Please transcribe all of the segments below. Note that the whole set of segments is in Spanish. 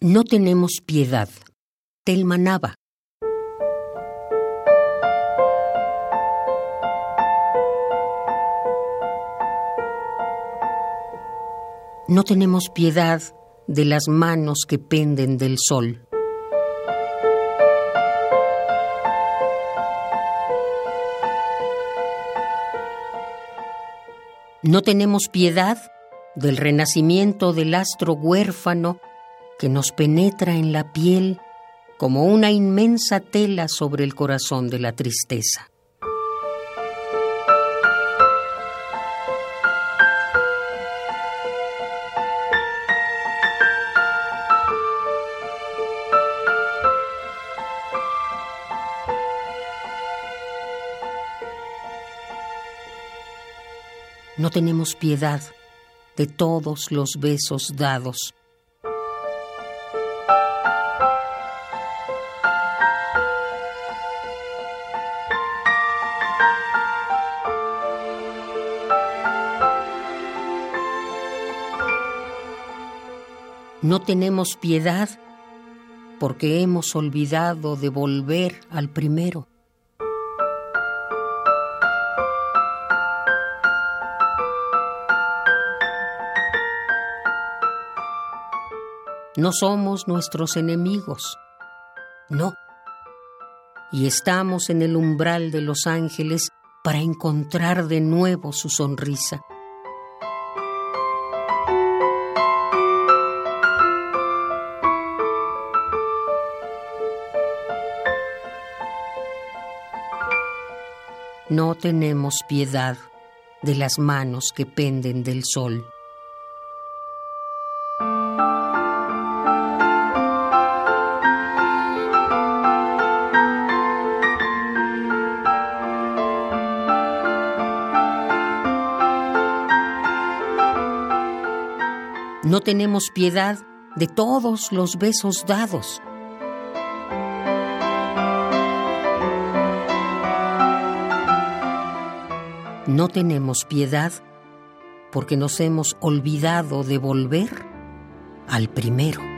No tenemos piedad. Telma Nava. No tenemos piedad de las manos que penden del sol. No tenemos piedad del renacimiento del astro huérfano que nos penetra en la piel como una inmensa tela sobre el corazón de la tristeza. No tenemos piedad de todos los besos dados. No tenemos piedad porque hemos olvidado de volver al primero. No somos nuestros enemigos, no. Y estamos en el umbral de los ángeles para encontrar de nuevo su sonrisa. No tenemos piedad de las manos que penden del sol. No tenemos piedad de todos los besos dados. No tenemos piedad porque nos hemos olvidado de volver al primero.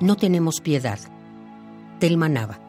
No tenemos piedad. Telma Nava.